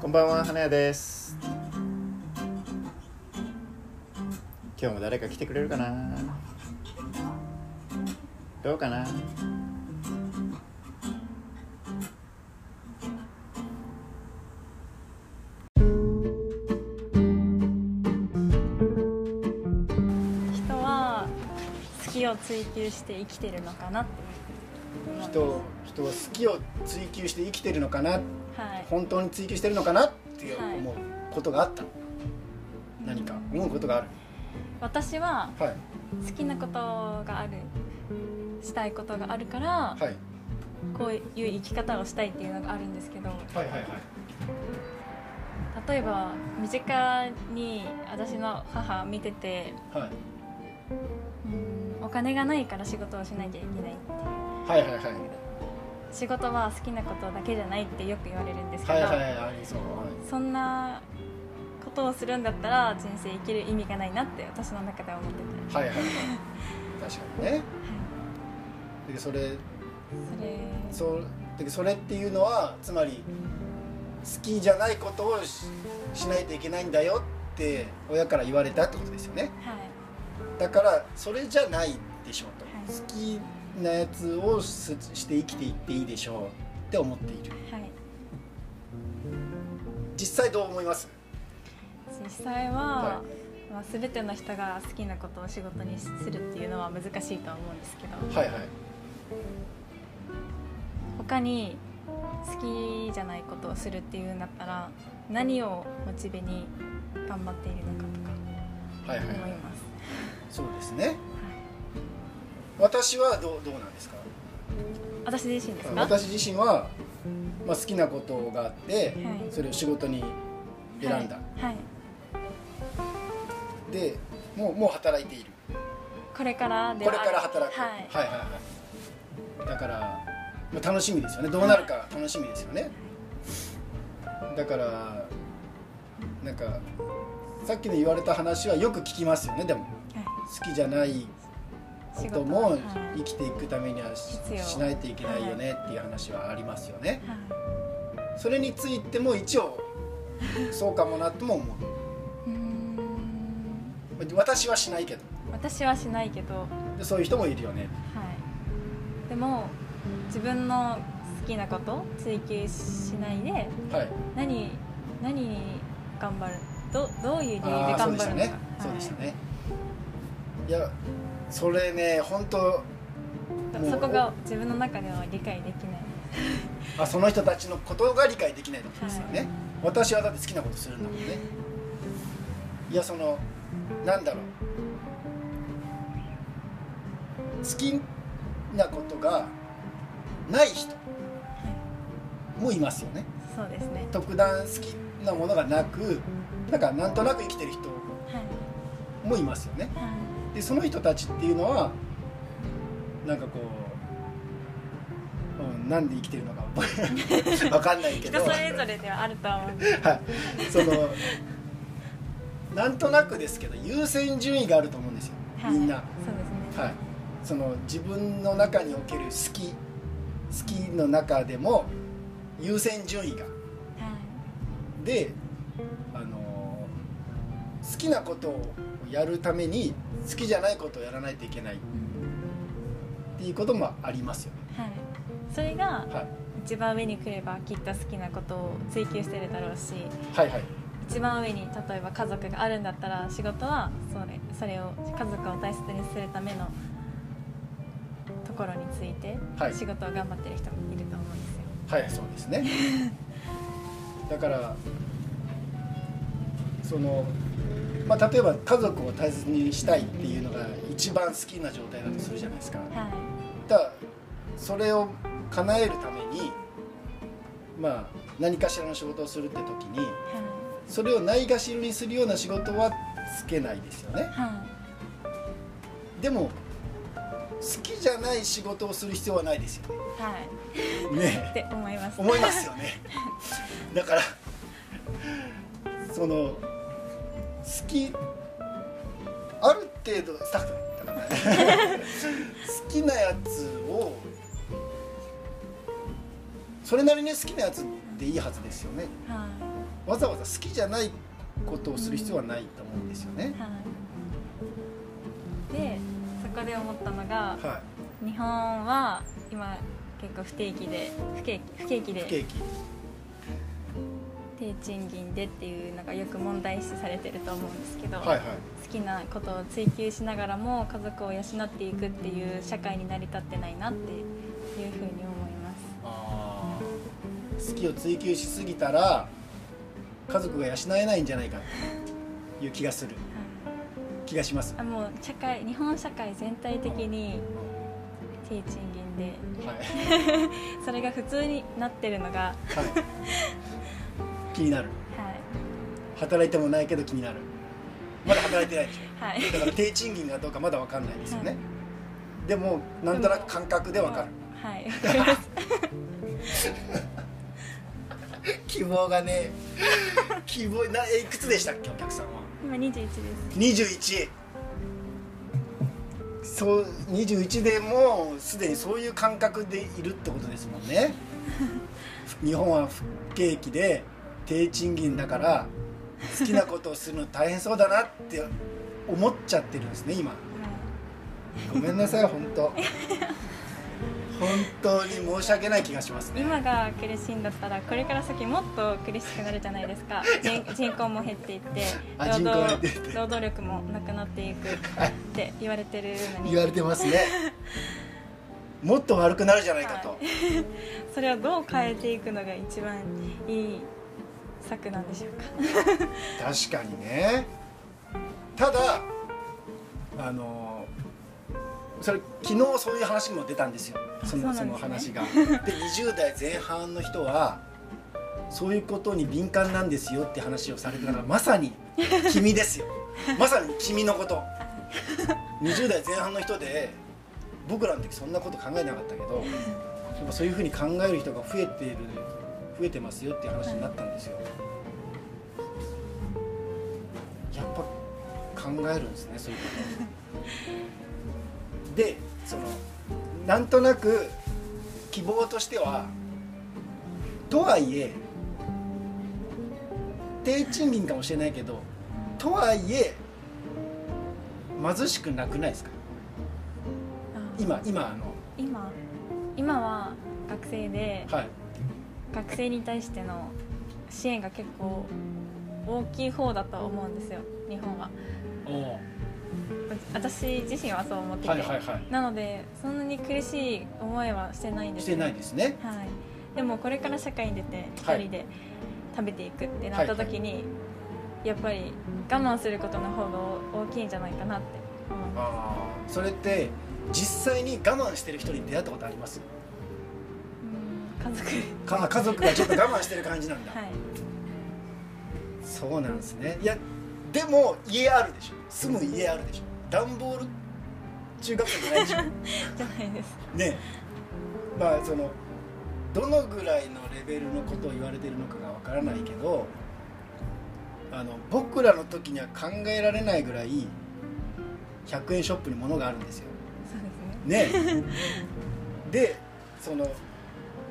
こんばんは花屋です。今日も誰か来てくれるかな？どうかな？人は好きを追求して生きてるのかなって人人は好きを追求して生きてるのかなはい。本当に追求してるのかなってはい。思うことがあった、何か思うことがある。私ははい。好きなことがあるしたいことがあるからはい。こういう生き方をしたいっていうのがあるんですけどはいはいはい。例えば身近に私の母見ててはい。うんお金がないから仕事をしなきゃいけないってはいはいはい仕事は好きなことだけじゃないってよく言われるんですけど、はいはいはいそんなことをするんだったら人生生きる意味がないなって私の中では思ってて、いはいはいはい。確かにね。でそれそれ。そうでそれっていうのはつまり好きじゃないことをししないといけないんだよって親から言われたってことですよね。はい。だからそれじゃないでしょうと、はい。好きなやつをしして生きていっていいでしょうって思っている。はい。実際どう思います？実際は、はまあ、全ての人が好きなことを仕事にするっていうのは難しいとは思うんですけど。はいはい。他に好きじゃないことをするっていうんだったら何をモチベに頑張っているのかはいはいとか思いはいます、そうですね。はい私はどうどうなんですか？私自身ですか？私自身は、まあ、好きなことがあって、はい。それを仕事に選んだ、はい、はい。でもうもう働いている。これからでこれはから働く、はい。はいはいはい。だから、まあ、楽しみですよね。どうなるか楽しみですよね、だからなんかさっきの言われた話はよく聞きますよね。でもはい。好きじゃないこともはい。生きていくためにはしないといけないよねっていう話はありますよね。はい。それについても一応そうかもなとも思う。私はしないけど。私はしないけど、そういう人もいるよね。い、でも自分の好きなこと追求しないではい。何何に頑張るどどういう理由でああそうでしたね頑張るのか。そうでしたね。いやそれね本当はい、そこが自分の中では理解できない。あその人たちのことが理解できないってことですよね、はい私はだって好きなことするんだもんね。いやそのなんだろう。好きなことがない人もいますよね。そうですね。特段好きなものがなくなんかなんとなく生きてる人はい。もいますよね。はいでその人たちっていうのはなんかこう、うん、なんで生きてるのか わかんないけど。人それぞれではあるとは。思うんですはい、そのなんとなくですけど優先順位があると思うんですよ、はい。みんな、そうですね。はい、その自分の中における好き好きの中でも優先順位が。はい。で、あの好きなことをやるために好きじゃないことをやらないといけない。っていうこともありますよね、はい。それがはい、一番上に来ればきっと好きなことを追求してるだろうしはいはい。一番上に例えば家族があるんだったら仕事はそれそれを家族を大切にするためのところについてはい。仕事を頑張ってる人もいると思うんですよ。はいそうですね。だからその、まあ、例えば家族を大切にしたいっていうのが一番好きな状態だとするじゃないですか。はい。だからそれを叶えるためにまあ何かしらの仕事をするって時にはそれをないがしろにするような仕事はつけないですよね。い。はでも好きじゃない仕事をする必要はないですよいはい。ね。って思います。思いますよね。だからその好きある程度スタッフだからね。好きなやつをそれなりに好きなやつでいいはずですよね。はいわざわざ好きじゃないことをする必要はないと思うんですよね、はい、でそこで思ったのがは日本は今結構不定期で不景気不景気い、不で景気低賃金でっていうのがよく問題視されてると思うんですけど、はいはい。好きなことを追求しながらも家族を養っていくっていう社会に成り立ってないなっていうふうに思います。あー。好きを追求しすぎたら家族が養えないんじゃないかという気がする。はい。気がします。あもう社会日本社会全体的に低賃金で。はい、はい、それが普通になってるのが、気になる。は働いてもないけど気になる。まだ働いてないでしい。はい。ょだから低賃金がどうかまだ分かんないですよね。でもなんとなく感覚で分かる。はい。希望がね希望なえいくつでしたっけお客さんは？今21です。21そう21でもうすでにそういう感覚でいるってことですもんね。日本は不景気で低賃金だから好きなことをするの大変そうだなって思っちゃってるんですね今。はごめんなさい本当。本当に申し訳ない気がしますいね。今が苦しいんだったらこれから先もっと苦しくなるじゃないですか。人人口も減っていってあ人口が減っていって。労働力もなくなっていくって言われてるのに。言われてますね。もっと悪くなるじゃないかと、は それをどう変えていくのが一番いい策なんでしょうか。確かにね。ただあのそれ昨日そういう話も出たんですよ。そのそね。の話が。で20代前半の人はそういうことに敏感なんですよって話をされてたのはまさに君ですよ。まさに君のこと。20代前半の人で僕らの時そんなこと考えなかったけどやっぱそういうふうに考える人が増えている増えてますよっていう話になったんですよ。やっぱ考えるんですねそういうこと。でそのなんとなく希望としてはとはいえ低賃金かもしれないけどとはいえ貧しくなくないですか？あ今今あの。今。今は学生ではい学生に対しての支援が結構大きい方だと思うんですよ日本は。私自身はそう思ってて、はいはいはい。なのでそんなに苦しい思いはしてないんです。してないですね。はい、でもこれから社会に出て一はい。人で食べていくってなった時に、やっぱり我慢することの方が大きいんじゃないかなって思います。ああそれって実際に我慢してる人に出会ったことあります？うん家族。か家族がちょっと我慢してる感じなんだ、はい。そうなんですね。いやでも家あるでしょ。住む家あるでしょ。段ボール中学生じゃないでしょ。じゃないです。ね。まあそのどのぐらいのレベルのことを言われてるのかがわからないけどあの僕らの時には考えられないぐらい100円ショップに物があるんですよ。そうですね。ね。でその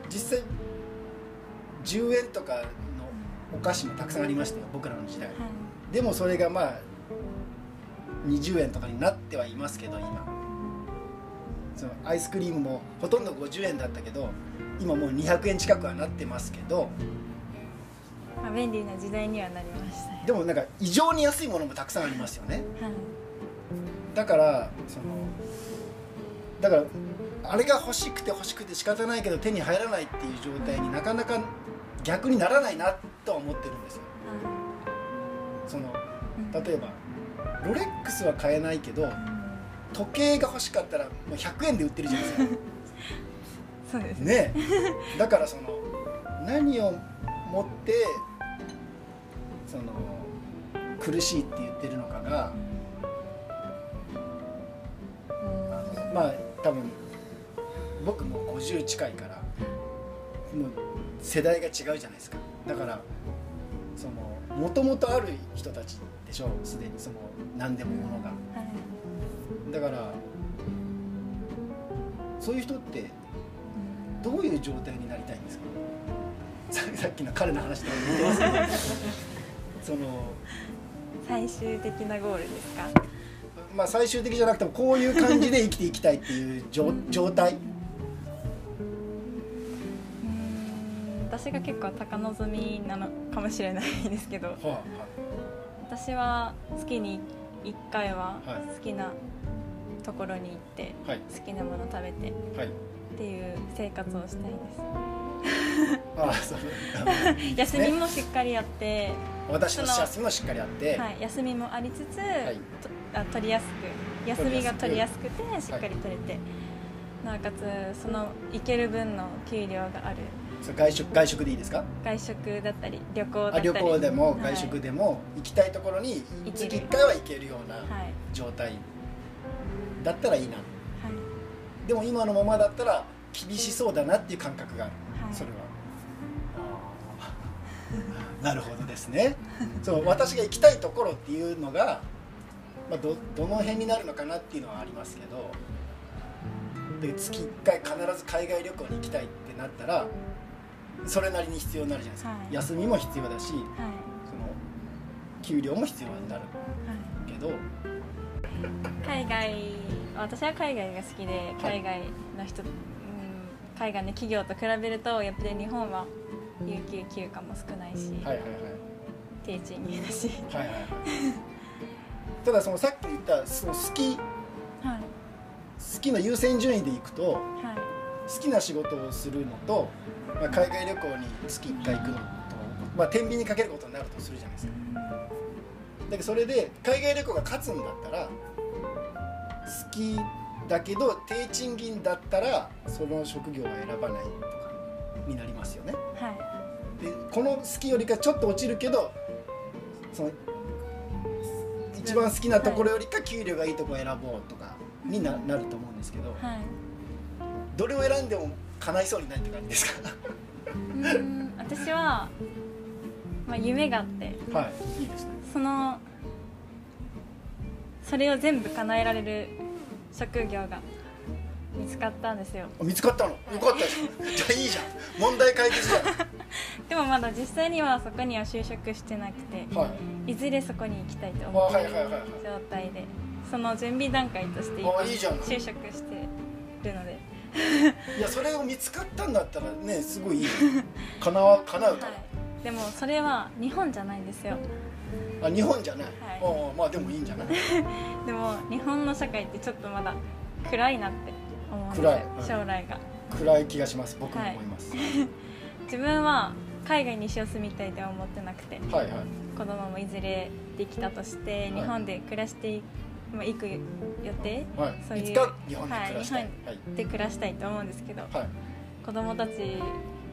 実際10円とかのお菓子もたくさんありましたよ僕らの時代。はい。でもそれがまあ20円とかになってはいますけど今。そのアイスクリームもほとんど50円だったけど今もう200円近くはなってますけど。まあ、便利な時代にはなりましたよ。でもなんか異常に安いものもたくさんありますよね。はい。だからそのだからあれが欲しくて欲しくて仕方ないけど手に入らないっていう状態になかなか逆にならないなとは思ってるんですよ。そのうん。例えばロレックスは買えないけど時計が欲しかったらもう100円で売ってるじゃないですか。そうです。ね。ねだからその何をもってその苦しいって言ってるのかがうん。まあ多分僕も50近いからもう世代が違うじゃないですか。だからそのもともとある人たちでしょすでにその何でもものが。はい。だからそういう人ってどういう状態になりたいんですか？ささっきの彼の話と似てますけど。その最終的なゴールですか？まあ最終的じゃなくてもこういう感じで生きていきたいっていう状状態私が結構高望みなのかもしれないですけどは私は月に1回ははい。好きなところに行っていはい。好きなもの食べてはい。っていう生活をしたいでああそう。す休みもしっかりやって、私の休みもしっかりあって、はい、休みもありつつ、い。とあ取りやすく休みが取りやすくてしっかり取れて、なおかつその行ける分の給料がある外食外食でいいですか？外食だったり旅行だったり。あ旅行でもはい外食でも行きたいところに月1回は行けるようなはい。状態だったらいいな。はい。でも今のままだったら厳しそうだなっていう感覚がある、はい。それは。なるほどですね。そう私が行きたいところっていうのが、まあ、どどの辺になるのかなっていうのはありますけどで月1回必ず海外旅行に行きたいってなったらそれなりに必要になるじゃないですか、はい。休みも必要だしそのはい給料も必要になるはい。けど海外私は海外が好きで海外の人、うん、海外の企業と比べるとやっぱり日本は有給休暇も少ないし、はいはい低賃金だし、はいはいはいはい。ただそのさっき言ったその好きはい。好きの優先順位でいくとはい好きな仕事をするのと、まあ、海外旅行に月1回行くのと、まあ、天秤にかけることになるとするじゃないですか。だけどそれで海外旅行が勝つんだったら好きだけど低賃金だったらその職業は選ばないとかになりますよね。はい。でこの好きよりかちょっと落ちるけどその一番好きなところよりか給料がいいとこ選ぼうとかにななると思うんですけど。はいどれを選んでも叶いそうにないって感じですか？うん私は、まあ、夢があってはい。いいですねそのそれを全部叶えられる職業が見つかったんですよ。あ見つかったの？よかったじゃんじゃあいいじゃん。問題解決じゃ でもまだ実際にはそこには就職してなくてんはい。いずれそこに行きたいと思っている状態でその準備段階として今就職してるので、いやそれを見つかったんだったらねすごいいいよ叶わ叶うから、はい、でもそれは日本じゃないんですよ。あ日本じゃない、はい。ああまあでもいいんじゃない？でも日本の社会ってちょっとまだ暗いなって思うんですよ暗い。はい。将来が。暗い気がします僕も思います、自分は海外に一生住みたいとは思ってなくてはい、はい。子供もいずれできたとしてい。日本で暮らしていまあ行く予定？はい。そういういつか日本で暮らしたい、ははい。暮らしたいと思うんですけどはい。子供たち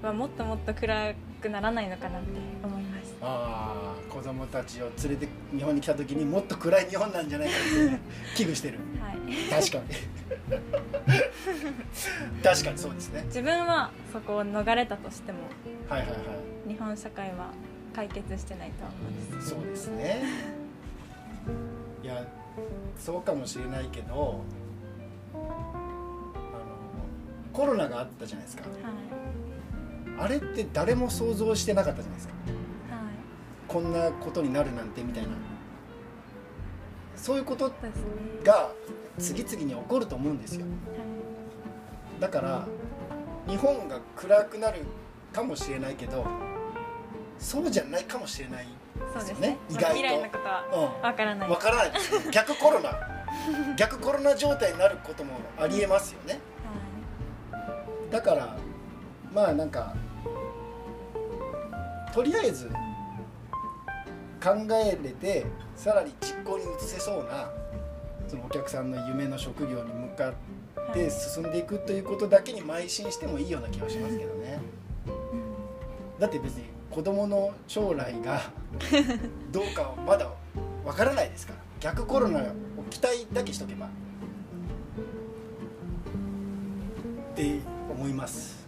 はもっともっと暗くならないのかなって思います。ああ子供たちを連れて日本に来た時にもっと暗い日本なんじゃないかって 危惧してる。はい。確かに。確かにそうですね。自分はそこを逃れたとしてもはいはいは日本社会は解決してないと思うんです。いそうですね。いやそうかもしれないけどあのコロナがあったじゃないですか。はい。あれって誰も想像してなかったじゃないですか。はい。こんなことになるなんてみたいな。そういうことが次々に起こると思うんですよ。だから日本が暗くなるかもしれないけどそうじゃないかもしれないですよね意外と。未来のことはうわからない。ん。わからない。ですよ逆コロナ。逆コロナ状態になることもありえますよね。だからまあなんかとりあえず考えれてさらに実行に移せそうなそのお客さんの夢の職業に向かって進んでいくということだけに邁進してもいいような気がしますけどね。だって別に子供の将来が どうかはまだわからないですから。逆コロナを期待だけしとけば。って思います。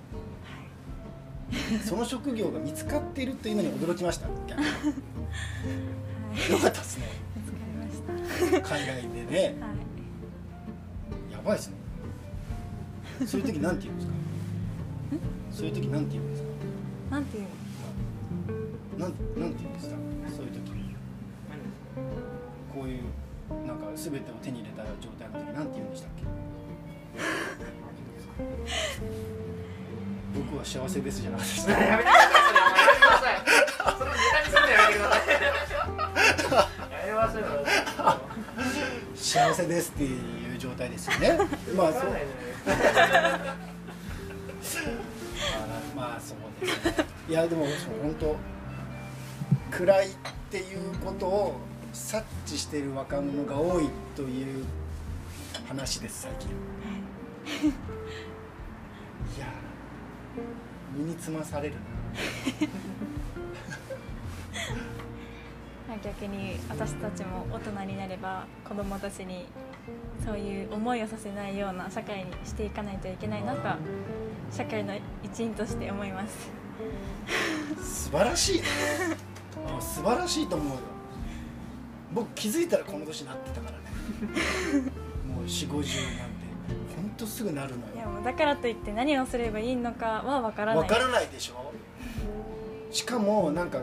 その職業が見つかっているというのに驚きました。よかったですね。海外でね。はい。やばいですね。そういう時なんて言うんですか？そういう時なんて言うんですか？なんていうなんなんて言うんですか？そういう時こういうなんか全てを手に入れた状態の時なんて言うんでしたっけ？僕は幸せですじゃなかったです。やめてください。それやめてくださいそれネタにするのやめてください。幸せですっていう状態ですよね。まあそう。まあそうですね。いやでも本当暗いっていうことを察知している若者が多いという話です最近。い。や身につまされるな。ま あ逆に私たちも大人になれば子供たちにそういう思いをさせないような社会にしていかないといけないなとは社会の一員として思います。素晴らしいねあ素晴らしいと思うよ。僕気づいたらこの年になってたからね。もう4 5 0なんて。ほんとすぐなるのよ。いやもうだからといって何をすればいいのかは分からない。わからないでしょ。しかもなんか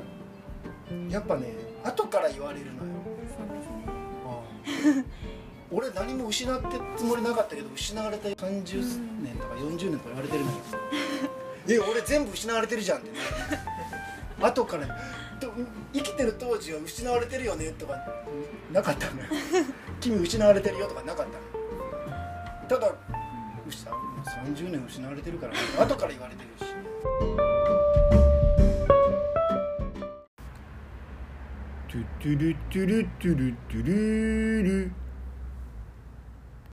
やっぱね後から言われるのよ。そうですね。うん。俺何も失ってつもりなかったけど失われた30年とか40年とか言われてるのよ。え俺全部失われてるじゃんってね。後からと生きてる当時は失われてるよねとかなかったのよ。君失われてるよとかなかったのただ30年失われてるから後から言われてるし。トゥトゥルトゥルトゥルトゥルル。